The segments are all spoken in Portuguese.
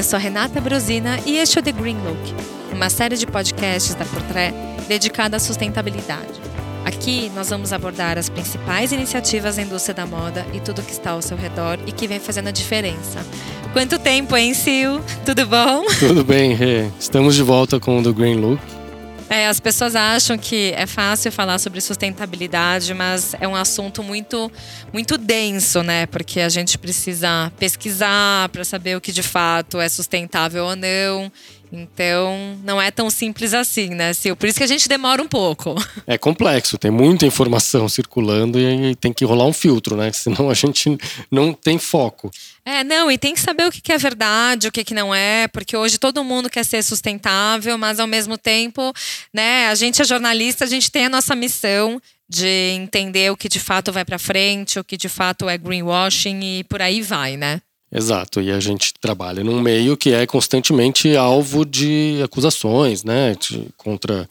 Eu sou Renata Brosina e este é o The Green Look, uma série de podcasts da Portrait dedicada à sustentabilidade. Aqui nós vamos abordar as principais iniciativas da indústria da moda e tudo que está ao seu redor e que vem fazendo a diferença. Quanto tempo, hein, Sil? Tudo bom? Tudo bem, Rê. Estamos de volta com o The Green Look. É, as pessoas acham que é fácil falar sobre sustentabilidade, mas é um assunto muito, muito denso, né? Porque a gente precisa pesquisar para saber o que de fato é sustentável ou não. Então, não é tão simples assim, né, Sil? Por isso que a gente demora um pouco. É complexo, tem muita informação circulando e tem que rolar um filtro, né? Senão a gente não tem foco. É, não, e tem que saber o que é verdade, o que não é, porque hoje todo mundo quer ser sustentável, mas ao mesmo tempo, né, a gente é jornalista, a gente tem a nossa missão de entender o que de fato vai para frente, o que de fato é greenwashing e por aí vai, né? Exato, e a gente trabalha num meio que é constantemente alvo de acusações, né, de, contra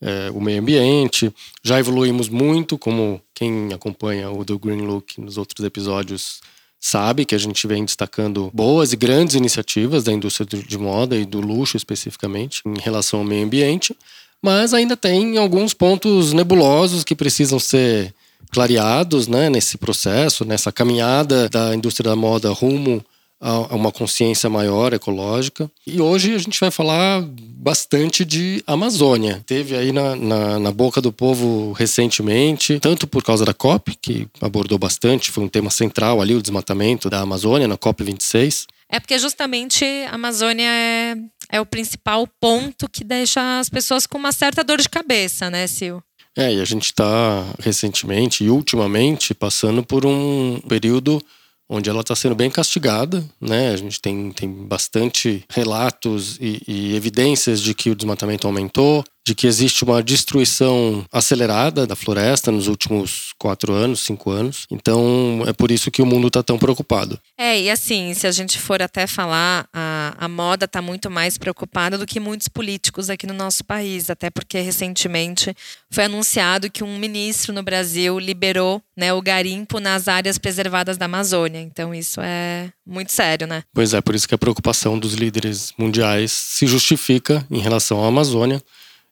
é, o meio ambiente. Já evoluímos muito, como quem acompanha o do Green Look nos outros episódios sabe que a gente vem destacando boas e grandes iniciativas da indústria de moda e do luxo especificamente em relação ao meio ambiente, mas ainda tem alguns pontos nebulosos que precisam ser clareados né, nesse processo, nessa caminhada da indústria da moda rumo a uma consciência maior ecológica. E hoje a gente vai falar bastante de Amazônia. Teve aí na, na, na, boca do povo recentemente, tanto por causa da COP, que abordou bastante, foi um tema central ali, o desmatamento da Amazônia, na COP 26. É porque justamente a Amazônia é, é o principal ponto que deixa as pessoas com uma certa dor de cabeça, né, Sil? É, e a gente está recentemente e ultimamente passando por um período onde ela está sendo bem castigada, né? A gente tem, tem bastante relatos e, e evidências de que o desmatamento aumentou, de que existe uma destruição acelerada da floresta nos últimos quatro anos, cinco anos. Então é por isso que o mundo está tão preocupado. É, e assim, se a gente for até falar, a, a moda está muito mais preocupada do que muitos políticos aqui no nosso país, até porque recentemente foi anunciado que um ministro no Brasil liberou né, o garimpo nas áreas preservadas da Amazônia. Então isso é muito sério, né? Pois é, por isso que a preocupação dos líderes mundiais se justifica em relação à Amazônia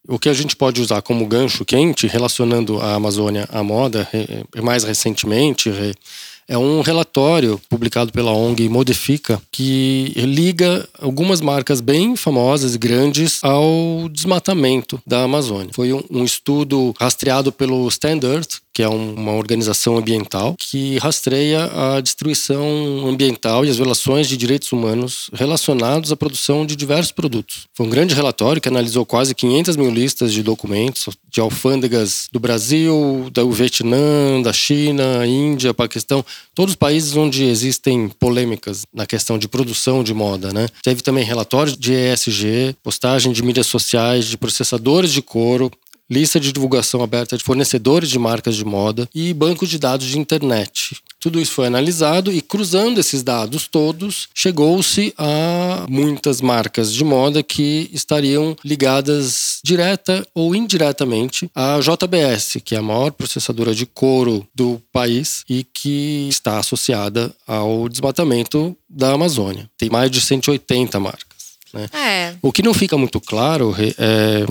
o que a gente pode usar como gancho quente, relacionando a Amazônia à moda, mais recentemente, é um relatório publicado pela ONG Modifica que liga algumas marcas bem famosas e grandes ao desmatamento da Amazônia. Foi um, um estudo rastreado pelo Standard, que é uma organização ambiental que rastreia a destruição ambiental e as violações de direitos humanos relacionados à produção de diversos produtos. Foi um grande relatório que analisou quase 500 mil listas de documentos de alfândegas do Brasil, do Vietnã, da China, Índia, Paquistão, todos os países onde existem polêmicas na questão de produção de moda. Né? Teve também relatórios de ESG, postagem de mídias sociais, de processadores de couro, lista de divulgação aberta de fornecedores de marcas de moda e bancos de dados de internet. Tudo isso foi analisado e, cruzando esses dados todos, chegou-se a muitas marcas de moda que estariam ligadas direta ou indiretamente à JBS, que é a maior processadora de couro do país e que está associada ao desmatamento da Amazônia. Tem mais de 180 marcas. Né? É. O que não fica muito claro é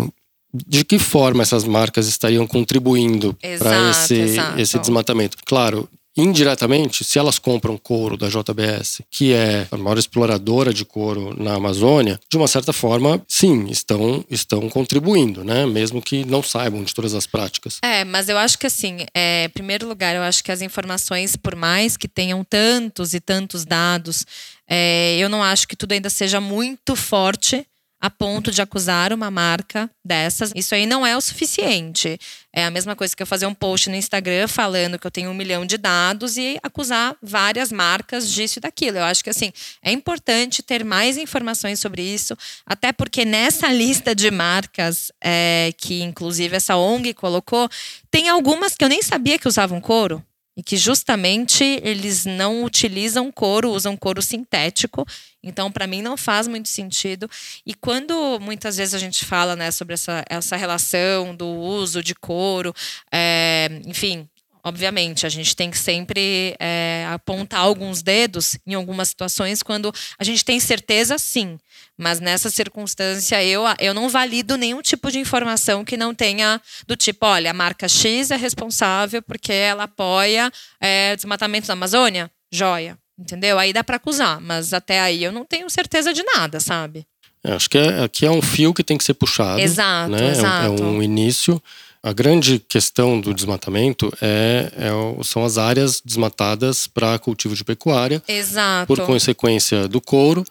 de que forma essas marcas estariam contribuindo para esse, esse desmatamento. Claro, indiretamente, se elas compram couro da JBS, que é a maior exploradora de couro na Amazônia, de uma certa forma, sim, estão, estão contribuindo, né? Mesmo que não saibam de todas as práticas. É, mas eu acho que assim, é, em primeiro lugar, eu acho que as informações, por mais que tenham tantos e tantos dados, é, eu não acho que tudo ainda seja muito forte a ponto de acusar uma marca dessas. Isso aí não é o suficiente. É a mesma coisa que eu fazer um post no Instagram falando que eu tenho um milhão de dados e acusar várias marcas disso e daquilo. Eu acho que assim é importante ter mais informações sobre isso, até porque nessa lista de marcas é, que inclusive essa ONG colocou, tem algumas que eu nem sabia que usavam couro e que justamente eles não utilizam couro, usam couro sintético. Então, para mim, não faz muito sentido. E quando muitas vezes a gente fala né, sobre essa, essa relação do uso de couro, é, enfim, Obviamente, a gente tem que sempre é, apontar alguns dedos em algumas situações quando a gente tem certeza, sim. Mas nessa circunstância, eu, eu não valido nenhum tipo de informação que não tenha do tipo, olha, a marca X é responsável porque ela apoia é, desmatamento da Amazônia. Joia. Entendeu? Aí dá para acusar, mas até aí eu não tenho certeza de nada, sabe? É, acho que é, aqui é um fio que tem que ser puxado. Exato, né? exato. É, um, é um início. A grande questão do desmatamento é, é são as áreas desmatadas para cultivo de pecuária. Exato. Por consequência do couro.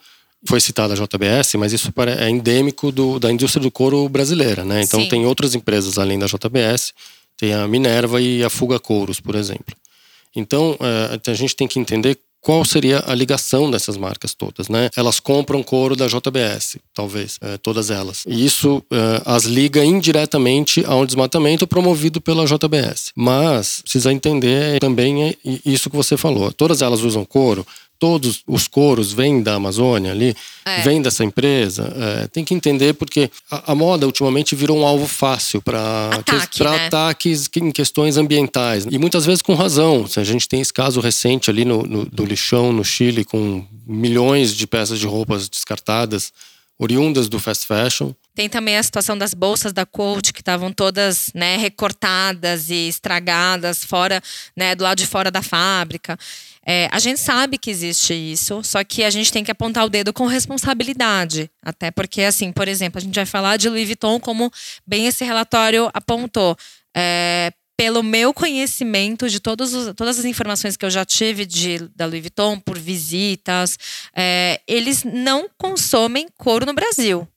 Foi citada a JBS, mas isso é endêmico do, da indústria do couro brasileira, né? Então Sim. tem outras empresas além da JBS, tem a Minerva e a Fuga Couros, por exemplo. Então é, a gente tem que entender qual seria a ligação dessas marcas todas, né? Elas compram couro da JBS, talvez, é, todas elas. E isso é, as liga indiretamente a um desmatamento promovido pela JBS. Mas precisa entender também isso que você falou. Todas elas usam couro, todos os couros vêm da Amazônia ali, é. vêm dessa empresa. É, tem que entender porque a, a, moda ultimamente virou um alvo fácil para Ataque, né? ataques em questões ambientais. E muitas vezes com razão. A gente tem esse caso recente ali no, no, do lixão no Chile com milhões de peças de roupas descartadas oriundas do fast fashion. Tem também a situação das bolsas da Coach, que estavam todas né, recortadas e estragadas fora, né, do lado de fora da fábrica. É, a gente sabe que existe isso, só que a gente tem que apontar o dedo com responsabilidade. Até porque, assim, por exemplo, a gente vai falar de Louis Vuitton, como bem esse relatório apontou. É, pelo meu conhecimento de todos os, todas as informações que eu já tive de, da Louis Vuitton por visitas, é, eles não consomem couro no Brasil.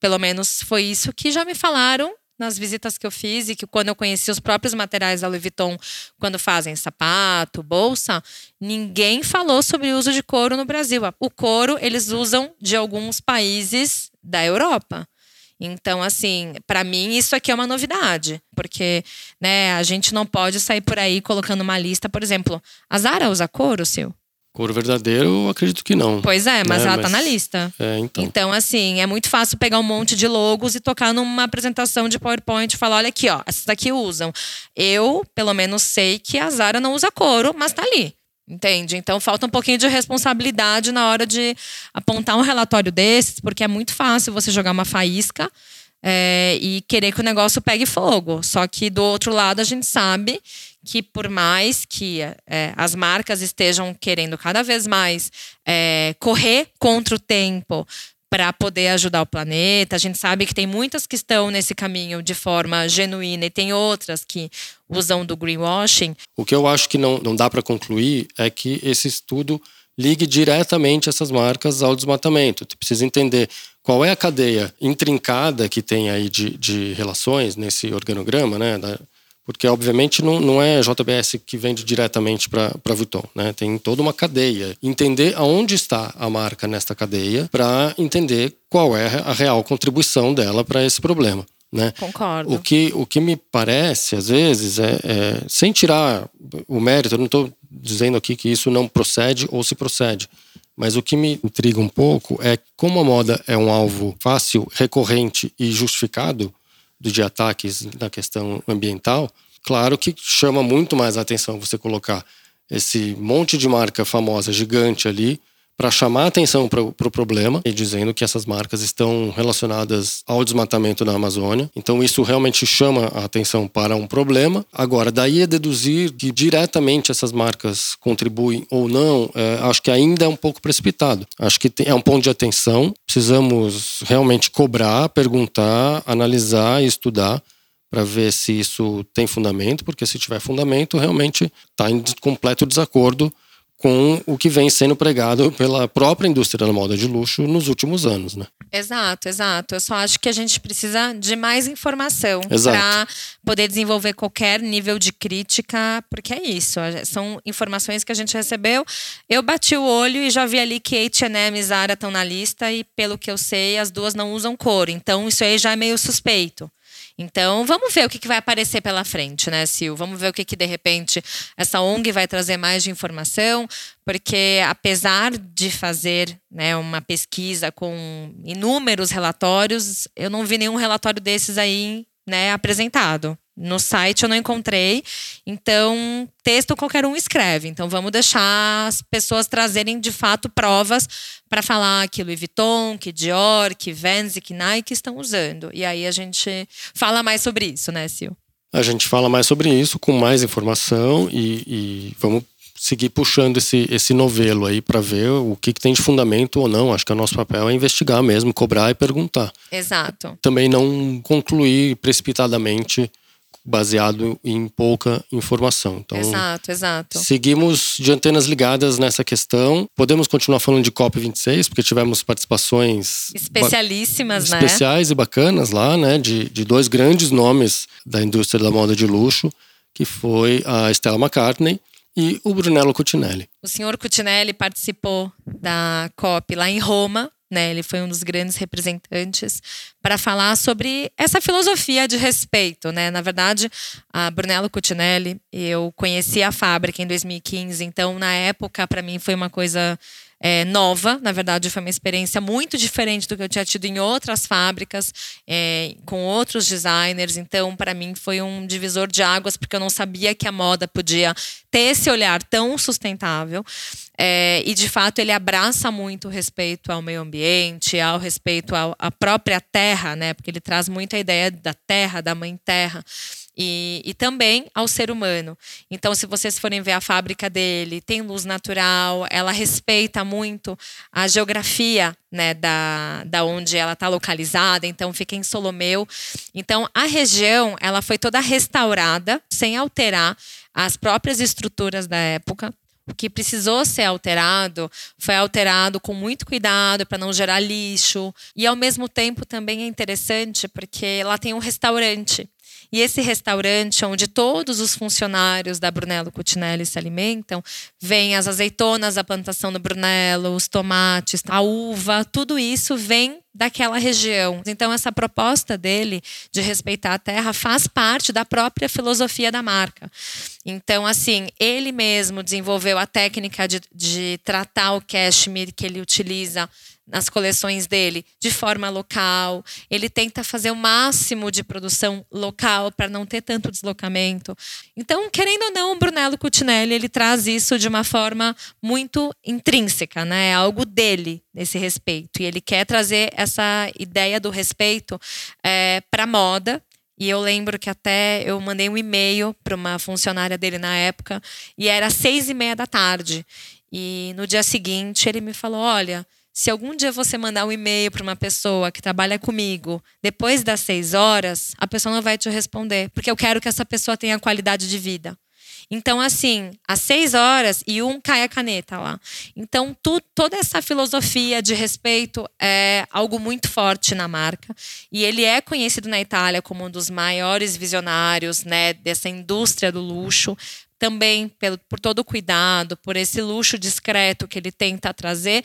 Pelo menos foi isso que já me falaram nas visitas que eu fiz e que quando eu conheci os próprios materiais da Louis Vuitton, quando fazem sapato, bolsa, ninguém falou sobre o uso de couro no Brasil. O couro eles usam de alguns países da Europa. Então, assim, para mim isso aqui é uma novidade, porque, né, a gente não pode sair por aí colocando uma lista, por exemplo, a Zara usa couro, seu? Couro verdadeiro, eu acredito que não. Pois é, mas né? ela mas, tá na lista. É, então. Então, assim, é muito fácil pegar um monte de logos e tocar numa apresentação de PowerPoint e falar: olha aqui, ó, essas daqui usam. Eu, pelo menos, sei que a Zara não usa couro, mas tá ali. Entende? Então falta um pouquinho de responsabilidade na hora de apontar um relatório desses, porque é muito fácil você jogar uma faísca é, e querer que o negócio pegue fogo. Só que do outro lado a gente sabe que por mais que é, as marcas estejam querendo cada vez mais é, correr contra o tempo para poder ajudar o planeta, a gente sabe que tem muitas que estão nesse caminho de forma genuína e tem outras que usam do greenwashing. O que eu acho que não, não dá para concluir é que esse estudo ligue diretamente essas marcas ao desmatamento. Tu precisa entender qual é a cadeia intrincada que tem aí de, de relações nesse organograma, né? Porque obviamente não, não é JBS que vende diretamente para Vuitton, né? Tem toda uma cadeia. Entender aonde está a marca nesta cadeia para entender qual é a real contribuição dela para esse problema. Né? Concordo. O que, o que me parece, às vezes, é, é sem tirar o mérito, eu não estou dizendo aqui que isso não procede ou se procede, mas o que me intriga um pouco é como a moda é um alvo fácil, recorrente e justificado, de ataques na questão ambiental, claro que chama muito mais a atenção você colocar esse monte de marca famosa gigante ali para chamar atenção para o pro problema e dizendo que essas marcas estão relacionadas ao desmatamento na Amazônia. Então isso realmente chama a atenção para um problema. Agora, daí a deduzir que diretamente essas marcas contribuem ou não, é, acho que ainda é um pouco precipitado. Acho que é um ponto de atenção. Precisamos realmente cobrar, perguntar, analisar e estudar para ver se isso tem fundamento, porque se tiver fundamento, realmente está em completo desacordo com o que vem sendo pregado pela própria indústria da moda de luxo nos últimos anos, né? Exato, exato. Eu só acho que a gente precisa de mais informação para poder desenvolver qualquer nível de crítica, porque é isso. São informações que a gente recebeu. Eu bati o olho e já vi ali que H&M e Zara estão na lista e pelo que eu sei, as duas não usam couro. Então isso aí já é meio suspeito. Então, vamos ver o que, que vai aparecer pela frente, né, Sil? Vamos ver o que, que, de repente, essa ONG vai trazer mais de informação, porque apesar de fazer né, uma pesquisa com inúmeros relatórios, eu não vi nenhum relatório desses aí né, apresentado. No site eu não encontrei. Então, texto qualquer um escreve. Então, vamos deixar as pessoas trazerem de fato provas para falar que Louis Vuitton, que Dior, que Vans e que Nike estão usando. E aí a gente fala mais sobre isso, né, Sil? A gente fala mais sobre isso com mais informação e, e vamos seguir puxando esse, esse novelo aí para ver o que, que, tem de fundamento ou não. Acho que o nosso papel é investigar mesmo, cobrar e perguntar. Exato. Também não concluir precipitadamente baseado em pouca informação. Então, exato, exato. Seguimos de antenas ligadas nessa questão. Podemos continuar falando de COP26, porque tivemos participações especialíssimas, né? Especiais e bacanas lá, né? De, de dois grandes nomes da indústria da moda de luxo, que foi a Stella McCartney e o Brunello Cucinelli. O senhor Cucinelli participou da COP lá em Roma, né? Ele foi um dos grandes representantes para falar sobre essa filosofia de respeito, né? Na verdade, a Brunello Cucinelli, eu conheci a fábrica em 2015, então na época para mim foi uma coisa é, nova. Na verdade, foi uma experiência muito diferente do que eu tinha tido em outras fábricas, é, com outros designers. Então, para mim, foi um divisor de águas, porque eu não sabia que a moda podia ter esse olhar tão sustentável. É, e, de fato, ele abraça muito o respeito ao meio ambiente, ao respeito à própria terra, né? Porque ele traz muito a ideia da terra, da mãe terra e, e também ao ser humano. Então, se vocês forem ver a fábrica dele, tem luz natural, ela respeita muito a geografia né, da, da onde ela está localizada, então fica em Solomeu. Então, a região ela foi toda restaurada, sem alterar as próprias estruturas da época. O que precisou ser alterado foi alterado com muito cuidado para não gerar lixo. E ao mesmo tempo também é interessante porque lá tem um restaurante. E esse restaurante, onde todos os funcionários da Brunello Cucinelli se alimentam, vem as azeitonas da plantação do Brunello, os tomates, a uva, tudo isso vem daquela região. Então, essa proposta dele de respeitar a terra faz parte da própria filosofia da marca. Então, assim, ele mesmo desenvolveu a técnica de, de tratar o cashmere que ele utiliza nas coleções dele de forma local. Ele tenta fazer o máximo de produção local para não ter tanto deslocamento. Então, querendo ou não, o Brunello Cucinelli ele traz isso de uma forma muito intrínseca, né? É algo dele nesse respeito. E ele quer trazer essa ideia do respeito é, para a moda. E eu lembro que até eu mandei um e-mail para uma funcionária dele na época e era seis e meia da tarde. E no dia seguinte ele me falou: olha se algum dia você mandar um e-mail para uma pessoa que trabalha comigo depois das seis horas, a pessoa não vai te responder, porque eu quero que essa pessoa tenha qualidade de vida. Então, assim, às seis horas e um cai a caneta lá. Então, tu, toda essa filosofia de respeito é algo muito forte na marca. E ele é conhecido na Itália como um dos maiores visionários né, dessa indústria do luxo também pelo, por todo o cuidado, por esse luxo discreto que ele tenta trazer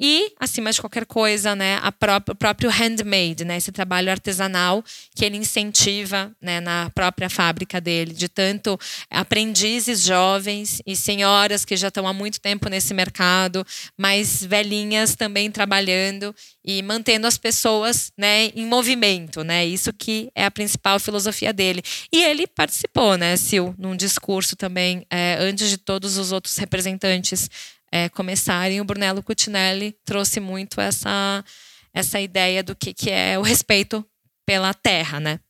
e, acima de qualquer coisa, né, a própria, o próprio handmade, né, esse trabalho artesanal que ele incentiva né, na própria fábrica dele, de tanto aprendizes jovens e senhoras que já estão há muito tempo nesse mercado, mas velhinhas também trabalhando e mantendo as pessoas né, em movimento, né? Isso que é a principal filosofia dele. E ele participou, né, Sil, num discurso também, é, antes de todos os outros representantes é, começarem, o Brunello Cucinelli trouxe muito essa, essa ideia do que, que é o respeito pela terra, né?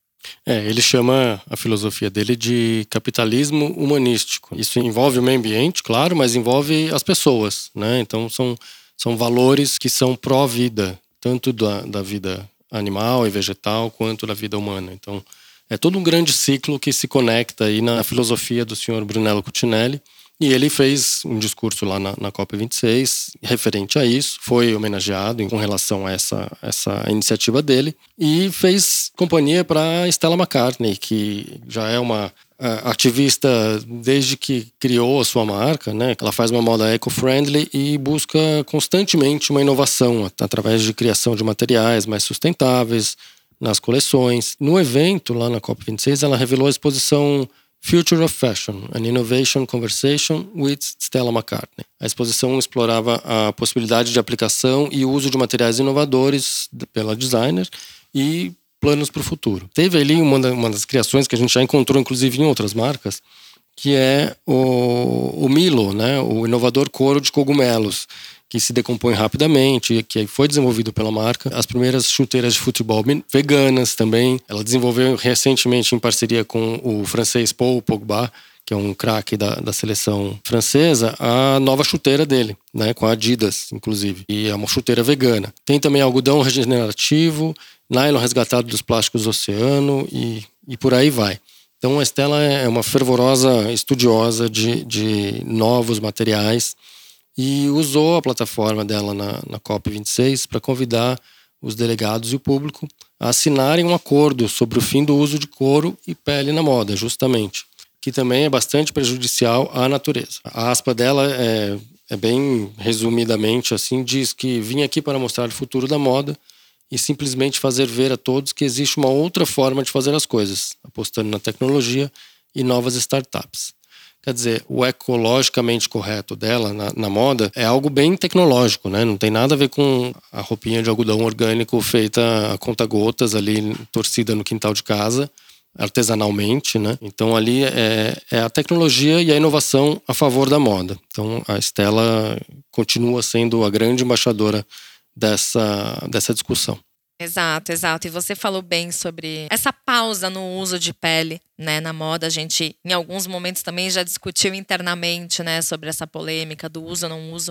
É, ele chama a filosofia dele de capitalismo humanístico. Isso envolve o meio ambiente, claro, mas envolve as pessoas, né? Então são, são valores que são pró-vida, tanto da, da vida animal e vegetal quanto da vida humana. Então é todo um grande ciclo que se conecta aí na filosofia do senhor Brunello Cucinelli. E ele fez um discurso lá na, na COP26 referente a isso, foi homenageado com relação a essa, essa iniciativa dele e fez companhia para Stella McCartney, que já é uma uh, ativista desde que criou a sua marca, né? Ela faz uma moda eco-friendly e busca constantemente uma inovação através de criação de materiais mais sustentáveis nas coleções. No evento lá na COP26, ela revelou a exposição Future of Fashion, an Innovation Conversation with Stella McCartney. A exposição explorava a possibilidade de aplicação e uso de materiais inovadores pela designer e planos para o futuro. Teve ali uma, uma das criações que a gente já encontrou, inclusive, em outras marcas, que é o, o Milo, né? o inovador couro de cogumelos, que se decompõe rapidamente, que foi desenvolvido pela marca. As primeiras chuteiras de futebol veganas também. Ela desenvolveu recentemente em parceria com o francês Paul Pogba, que é um craque da, da seleção francesa, a nova chuteira dele, né, com a Adidas, inclusive. E é uma chuteira vegana. Tem também algodão regenerativo, nylon resgatado dos plásticos do oceano e, e por aí vai. Então a Estela é uma fervorosa estudiosa de, de novos materiais e usou a plataforma dela na, na COP26 para convidar os delegados e o público a assinarem um acordo sobre o fim do uso de couro e pele na moda, justamente que também é bastante prejudicial à natureza. A aspa dela é, é bem resumidamente assim, diz que vim aqui para mostrar o futuro da moda e simplesmente fazer ver a todos que existe uma outra forma de fazer as coisas, apostando na tecnologia e novas startups. Quer dizer, o ecologicamente correto dela na, na, moda é algo bem tecnológico, né? Não tem nada a ver com a roupinha de algodão orgânico feita a conta-gotas ali, torcida no quintal de casa artesanalmente, né? Então ali é, é, a tecnologia e a inovação a favor da moda. Então a Estela continua sendo a grande embaixadora dessa, dessa discussão. Exato, exato. E você falou bem sobre essa pausa no uso de pele, né, na moda. A gente, em alguns momentos, também já discutiu internamente, né, sobre essa polêmica do uso ou não uso.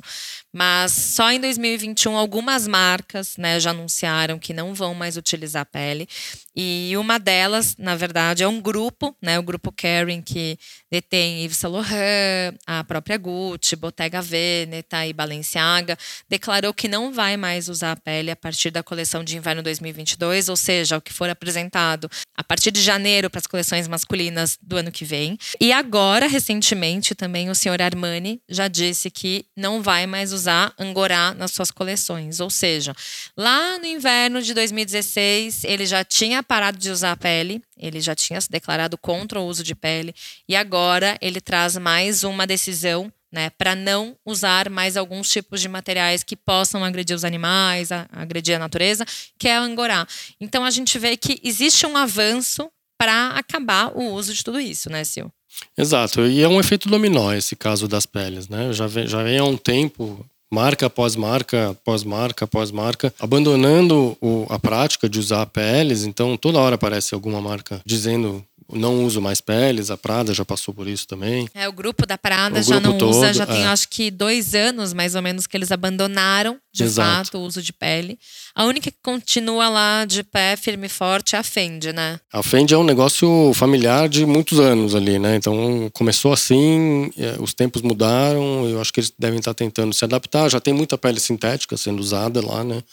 Mas só em 2021 algumas marcas, né, já anunciaram que não vão mais utilizar pele. E uma delas, na verdade, é um grupo, né, o grupo Kering, que detém Yves Saint Laurent, a própria Gucci, Bottega Veneta e Balenciaga, declarou que não vai mais usar a pele a partir da coleção de inverno 2022, ou seja, o que for apresentado a partir de janeiro para as coleções masculinas do ano que vem. E agora, recentemente, também o senhor Armani já disse que não vai mais usar Angorá nas suas coleções. Ou seja, lá no inverno de 2016, ele já tinha parado de usar a pele, ele já tinha se declarado contra o uso de pele, e agora ele traz mais uma decisão né, para não usar mais alguns tipos de materiais que possam agredir os animais, a, agredir a natureza, que é o angorá. Então a gente vê que existe um avanço para acabar o uso de tudo isso, né, Sil? Exato, e é um efeito dominó esse caso das peles, né? Já vem, já vem há um tempo, marca após marca, após marca, após marca, abandonando o, a prática de usar peles. Então, toda hora aparece alguma marca dizendo não uso mais peles, a Prada já passou por isso também. É, o grupo da Prada o já não todo, usa, já é. tem acho que dois anos mais ou menos que eles abandonaram de Exato. fato o uso de pele. A única que continua lá de pé, firme e forte, é a Fendi, né? A Fendi é um negócio familiar de muitos anos ali, né? Então começou assim, é, os tempos mudaram, eu acho que eles devem estar tentando se adaptar. Já tem muita pele sintética sendo usada lá, né?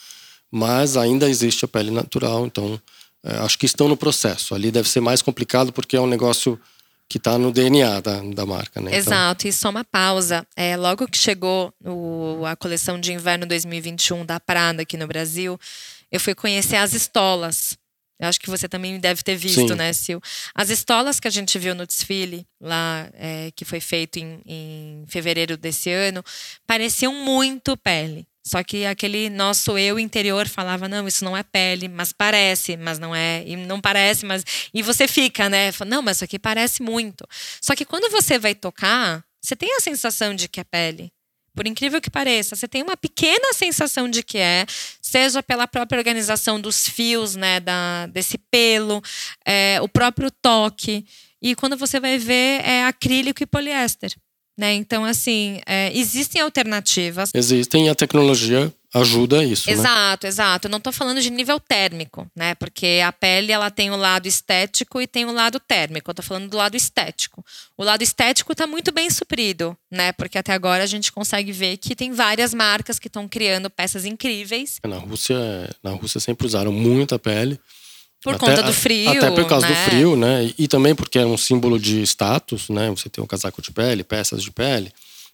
Mas ainda existe a pele natural, então acho que estão no processo. Ali deve ser mais complicado porque é um negócio que está no DNA da, da marca, né? Então Exato, então... e só uma pausa. É, logo que chegou o, a coleção de inverno 2021 da Prada aqui no Brasil, eu fui conhecer as estolas. Eu acho que você também deve ter visto, Sim. né, Sil? As estolas que a gente viu no desfile lá, é, que foi feito em, em fevereiro desse ano, pareciam muito pele. Só que aquele nosso eu interior falava: não, isso não é pele, mas parece, mas não é, e não parece, mas. E você fica, né? Não, mas isso aqui parece muito. Só que quando você vai tocar, você tem a sensação de que é pele. Por incrível que pareça, você tem uma pequena sensação de que é, seja pela própria organização dos fios, né, da, desse pelo, é, o próprio toque. E quando você vai ver, é acrílico e poliéster. Né? Então, assim, é, existem alternativas. Existem e a tecnologia ajuda isso. Né? Exato, né? exato. Eu não estou falando de nível térmico, né? Porque a pele ela tem o lado estético e tem o lado térmico. Eu estou falando do lado estético. O lado estético está muito bem suprido, né? Porque até agora a gente consegue ver que tem várias marcas que estão criando peças incríveis. Na Rússia, na Rússia sempre usaram muita pele. Por até, conta do frio. Até por causa né? do frio, né? E, e, também porque é um símbolo de status, né? Você tem um casaco de pele, peças de pele.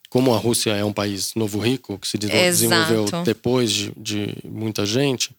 Como a Rússia é um país novo rico, que se desenvolveu Exato. depois de, de muita gente,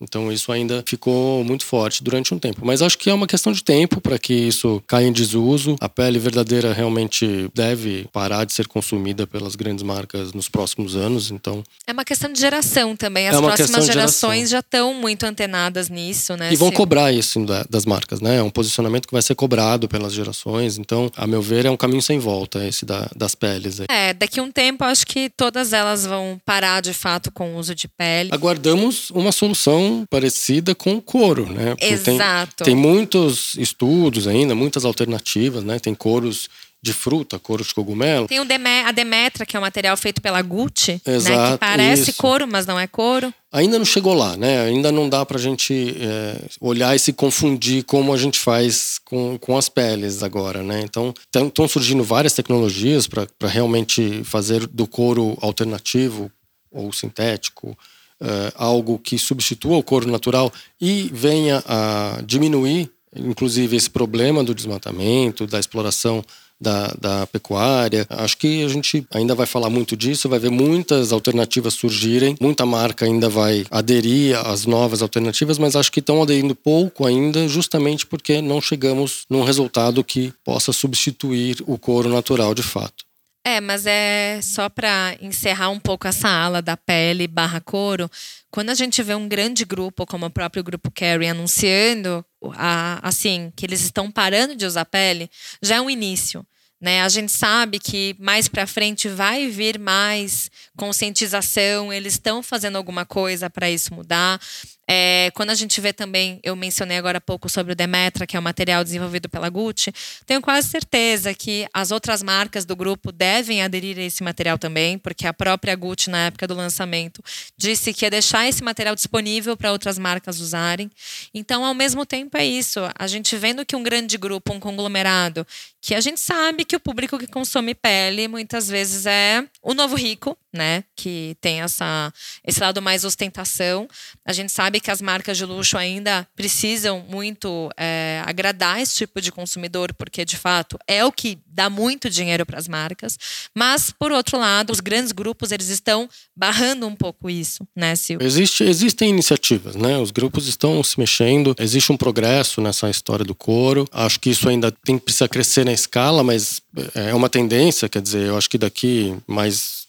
Então isso ainda ficou muito forte durante um tempo. Mas acho que é uma questão de tempo para que isso caia em desuso. A pele verdadeira realmente deve parar de ser consumida pelas grandes marcas nos próximos anos. Então é uma questão de geração também. As é próximas gerações já estão muito antenadas nisso, né? E vão cobrar isso das marcas, né? É um posicionamento que vai ser cobrado pelas gerações. Então, a meu ver, é um caminho sem volta esse da, das peles. Aí. É, daqui a um tempo acho que todas elas vão parar de fato com o uso de pele. Aguardamos uma solução parecida com o couro, né? Porque Exato. Tem, tem muitos estudos ainda, muitas alternativas, né? Tem couros de fruta, couro de cogumelo. Tem a Demetra, que é um material feito pela Gucci, Exato, né? Que parece isso. couro, mas não é couro. Ainda não chegou lá, né? Ainda não dá pra gente é, olhar e se confundir como a gente faz com, com as peles agora, né? Então, estão surgindo várias tecnologias para realmente fazer do couro alternativo ou sintético uh, algo que substitua o couro natural e venha a diminuir, inclusive, esse problema do desmatamento, da exploração da, da, pecuária. Acho que a gente ainda vai falar muito disso, vai ver muitas alternativas surgirem, muita marca ainda vai aderir às novas alternativas, mas acho que estão aderindo pouco ainda, justamente porque não chegamos num resultado que possa substituir o couro natural de fato. É, mas é só para encerrar um pouco essa ala da pele barra couro. Quando a gente vê um grande grupo, como o próprio grupo Carrie, anunciando a, assim que eles estão parando de usar pele, já é um início. Né? A gente sabe que mais para frente vai vir mais conscientização, eles estão fazendo alguma coisa para isso mudar. É, quando a gente vê também, eu mencionei agora há pouco sobre o Demetra, que é um material desenvolvido pela Gucci, tenho quase certeza que as outras marcas do grupo devem aderir a esse material também, porque a própria Gucci, na época do lançamento, disse que ia deixar esse material disponível para outras marcas usarem. Então, ao mesmo tempo, é isso. A gente vendo que um grande grupo, um conglomerado, que a gente sabe que o público que consome pele muitas vezes é o novo rico, né? Que tem essa, esse lado mais ostentação. A gente sabe que as marcas de luxo ainda precisam muito é, agradar esse tipo de consumidor, porque de fato é o que dá muito dinheiro para as marcas. Mas, por outro lado, os grandes grupos eles estão barrando um pouco isso, né, Silvio? Existe, existem iniciativas, né? Os grupos estão se mexendo, existe um progresso nessa história do couro. Acho que isso ainda tem, precisa crescer na escala, mas é uma tendência, quer dizer, eu acho que daqui mais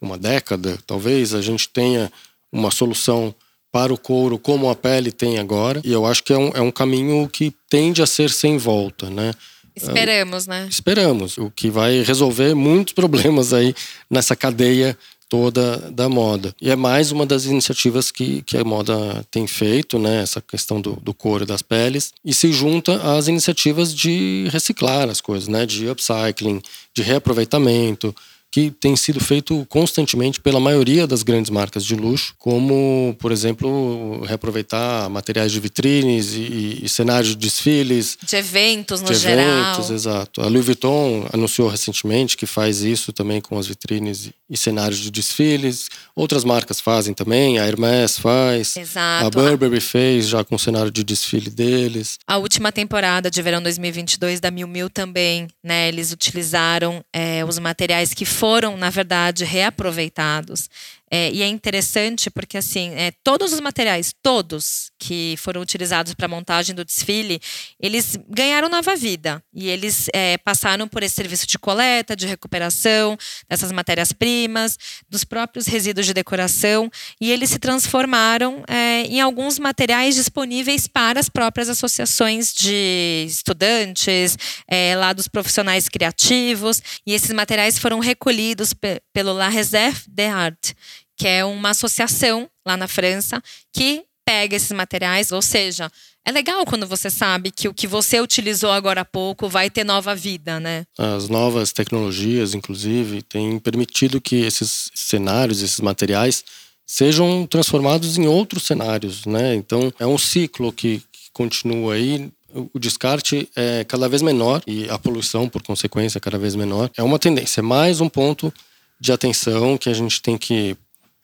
uma década, talvez, a gente tenha uma solução para o couro como a pele tem agora. E eu acho que é um, é um caminho que tende a ser sem volta, né? Esperamos, né? Esperamos, o que vai resolver muitos problemas aí nessa cadeia toda da moda. E é mais uma das iniciativas que, que a moda tem feito, né? Essa questão do, do couro e das peles. E se junta às iniciativas de reciclar as coisas, né? De upcycling, de reaproveitamento, que tem sido feito constantemente pela maioria das grandes marcas de luxo, como, por exemplo, reaproveitar materiais de vitrines e, e cenários de desfiles. De eventos, no de geral. eventos, exato. A Louis Vuitton anunciou recentemente que faz isso também com as vitrines e cenários de desfiles. Outras marcas fazem também, a Hermès faz. Exato. A Burberry fez já com o cenário de desfile deles. A última temporada de verão 2022 da Miu Miu também, né? Eles utilizaram é, os materiais que foram, na verdade, reaproveitados. É, e é interessante porque, assim, é, todos os materiais, todos que foram utilizados para a montagem do desfile, eles ganharam nova vida. E eles é, passaram por esse serviço de coleta, de recuperação dessas matérias-primas, dos próprios resíduos de decoração, e eles se transformaram é, em alguns materiais disponíveis para as próprias associações de estudantes, é, lá dos profissionais criativos. E esses materiais foram recolhidos pelo La Réserve des Arts que é uma associação lá na França que pega esses materiais, ou seja, é legal quando você sabe que o que você utilizou agora há pouco vai ter nova vida, né? As novas tecnologias, inclusive, têm permitido que esses cenários, esses materiais, sejam transformados em outros cenários, né? Então, é um ciclo que, que continua aí. O descarte é cada vez menor e a poluição, por consequência, é cada vez menor. É uma tendência, é mais um ponto de atenção que a gente tem que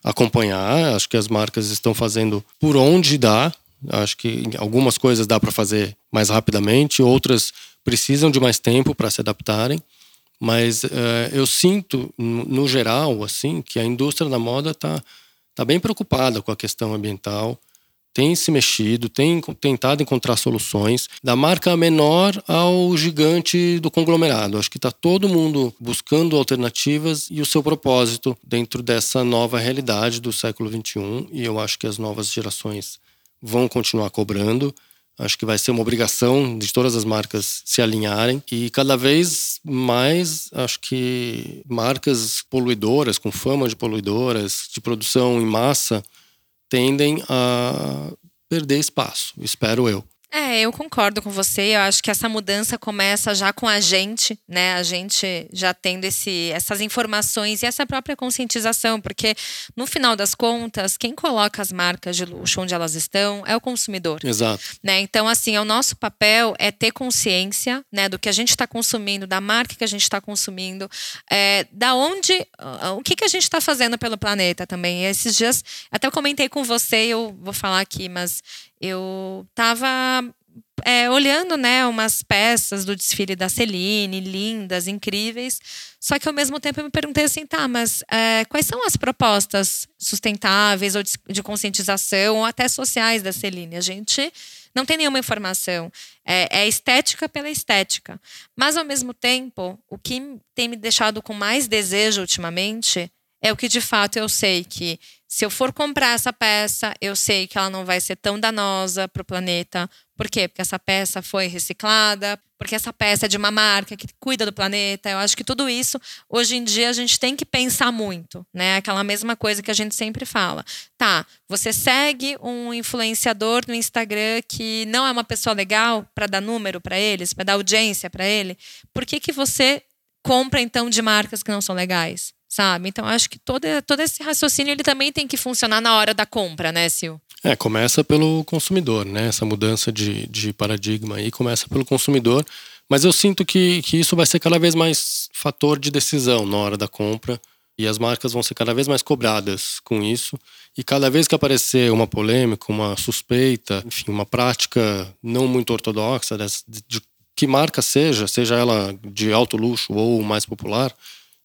acompanhar. Acho que as marcas estão fazendo por onde dá. Acho que algumas coisas dá para fazer mais rapidamente, outras precisam de mais tempo para se adaptarem. Mas uh, eu sinto, no geral, assim, que a indústria da moda está tá bem preocupada com a questão ambiental, tem se mexido, tem tentado encontrar soluções, da marca menor ao gigante do conglomerado. Acho que está todo mundo buscando alternativas e o seu propósito dentro dessa nova realidade do século XXI. E eu acho que as novas gerações vão continuar cobrando. Acho que vai ser uma obrigação de todas as marcas se alinharem e cada vez mais acho que marcas poluidoras, com fama de poluidoras, de produção em massa, tendem a perder espaço, espero eu. É, eu concordo com você. Eu acho que essa mudança começa já com a gente, né? A gente já tendo esse, essas informações e essa própria conscientização, porque no final das contas, quem coloca as marcas de luxo onde elas estão é o consumidor. Exato. Né? Então, assim, o nosso papel é ter consciência, né, do que a gente está consumindo, da marca que a gente está consumindo, é, da onde, o que que a gente está fazendo pelo planeta também. E esses dias, até eu comentei com você, eu vou falar aqui, mas eu estava é, olhando né, umas peças do desfile da Celine, lindas, incríveis. Só que ao mesmo tempo eu me perguntei assim, tá, mas é, quais são as propostas sustentáveis ou de, de, conscientização ou até sociais da Celine? A gente não tem nenhuma informação. É, é estética pela estética. Mas ao mesmo tempo, o que tem me deixado com mais desejo ultimamente é o que de fato eu sei que se eu for comprar essa peça, eu sei que ela não vai ser tão danosa para o planeta. Por quê? Porque essa peça foi reciclada, porque essa peça é de uma marca que cuida do planeta. Eu acho que tudo isso, hoje em dia, a gente tem que pensar muito, né? Aquela mesma coisa que a gente sempre fala. Tá, você segue um influenciador no Instagram que não é uma pessoa legal para dar número para eles, para dar audiência para ele. Por que, que você compra, então, de marcas que não são legais? Sabe? Então acho que todo, todo esse raciocínio ele também tem que funcionar na hora da compra, né, Sil? É, começa pelo consumidor, né? Essa mudança de, de paradigma aí começa pelo consumidor. Mas eu sinto que, que isso vai ser cada vez mais fator de decisão na hora da compra. E as marcas vão ser cada vez mais cobradas com isso. E cada vez que aparecer uma polêmica, uma suspeita, enfim, uma prática não muito ortodoxa, de, de que marca seja, seja ela de alto luxo ou mais popular,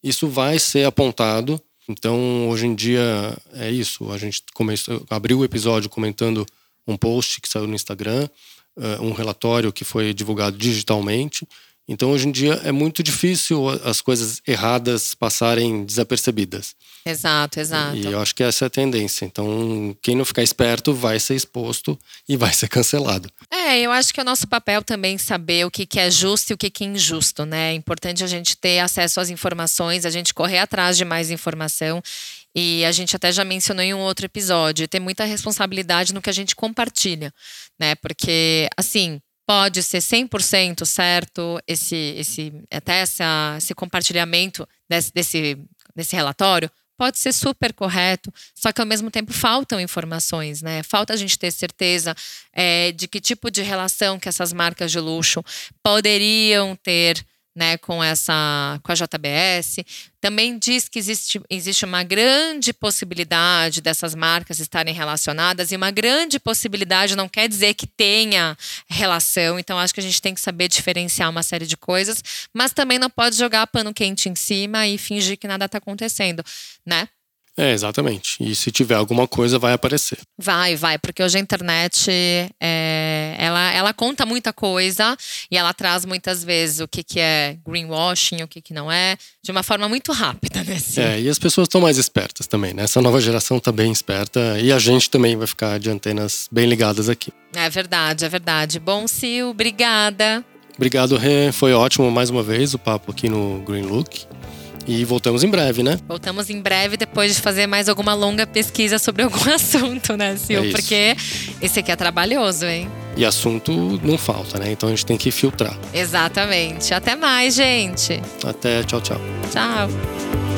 isso vai ser apontado. Então, hoje em dia é isso. A gente começou, abriu o episódio comentando um post que saiu no Instagram, uh, um relatório que foi divulgado digitalmente. Então, hoje em dia, é muito difícil as coisas erradas passarem desapercebidas. Exato, exato. E eu acho que essa é a tendência. Então, quem não ficar esperto vai ser exposto e vai ser cancelado. É, eu acho que é o nosso papel também saber o que, que é justo e o que, que é injusto, né? É importante a gente ter acesso às informações, a gente correr atrás de mais informação. E a gente até já mencionou em um outro episódio, ter muita responsabilidade no que a gente compartilha, né? Porque, assim, pode ser 100% certo esse, esse, até essa, esse compartilhamento desse, desse, desse relatório, pode ser super correto, só que ao mesmo tempo faltam informações, né? Falta a gente ter certeza é, de que tipo de relação que essas marcas de luxo poderiam ter né, com essa com a JBS. Também diz que existe, existe uma grande possibilidade dessas marcas estarem relacionadas, e uma grande possibilidade não quer dizer que tenha relação. Então, acho que a gente tem que saber diferenciar uma série de coisas, mas também não pode jogar pano quente em cima e fingir que nada está acontecendo, né? É, exatamente. E se tiver alguma coisa, vai aparecer. Vai, vai, porque hoje a internet é, ela, ela conta muita coisa e ela traz muitas vezes o que, que é greenwashing, o que, que não é, de uma forma muito rápida, né? Sim. É, e as pessoas estão mais espertas também, né? Essa nova geração está bem esperta e a gente também vai ficar de antenas bem ligadas aqui. É verdade, é verdade. Bom, Sil, obrigada. Obrigado, Rê. Foi ótimo mais uma vez o papo aqui no Green Look. E voltamos em breve, né? Voltamos em breve depois de fazer mais alguma longa pesquisa sobre algum assunto, né, Sil? É Porque esse aqui é trabalhoso, hein? E assunto não falta, né? Então a gente tem que filtrar. Exatamente. Até mais, gente. Até, tchau, tchau. Tchau.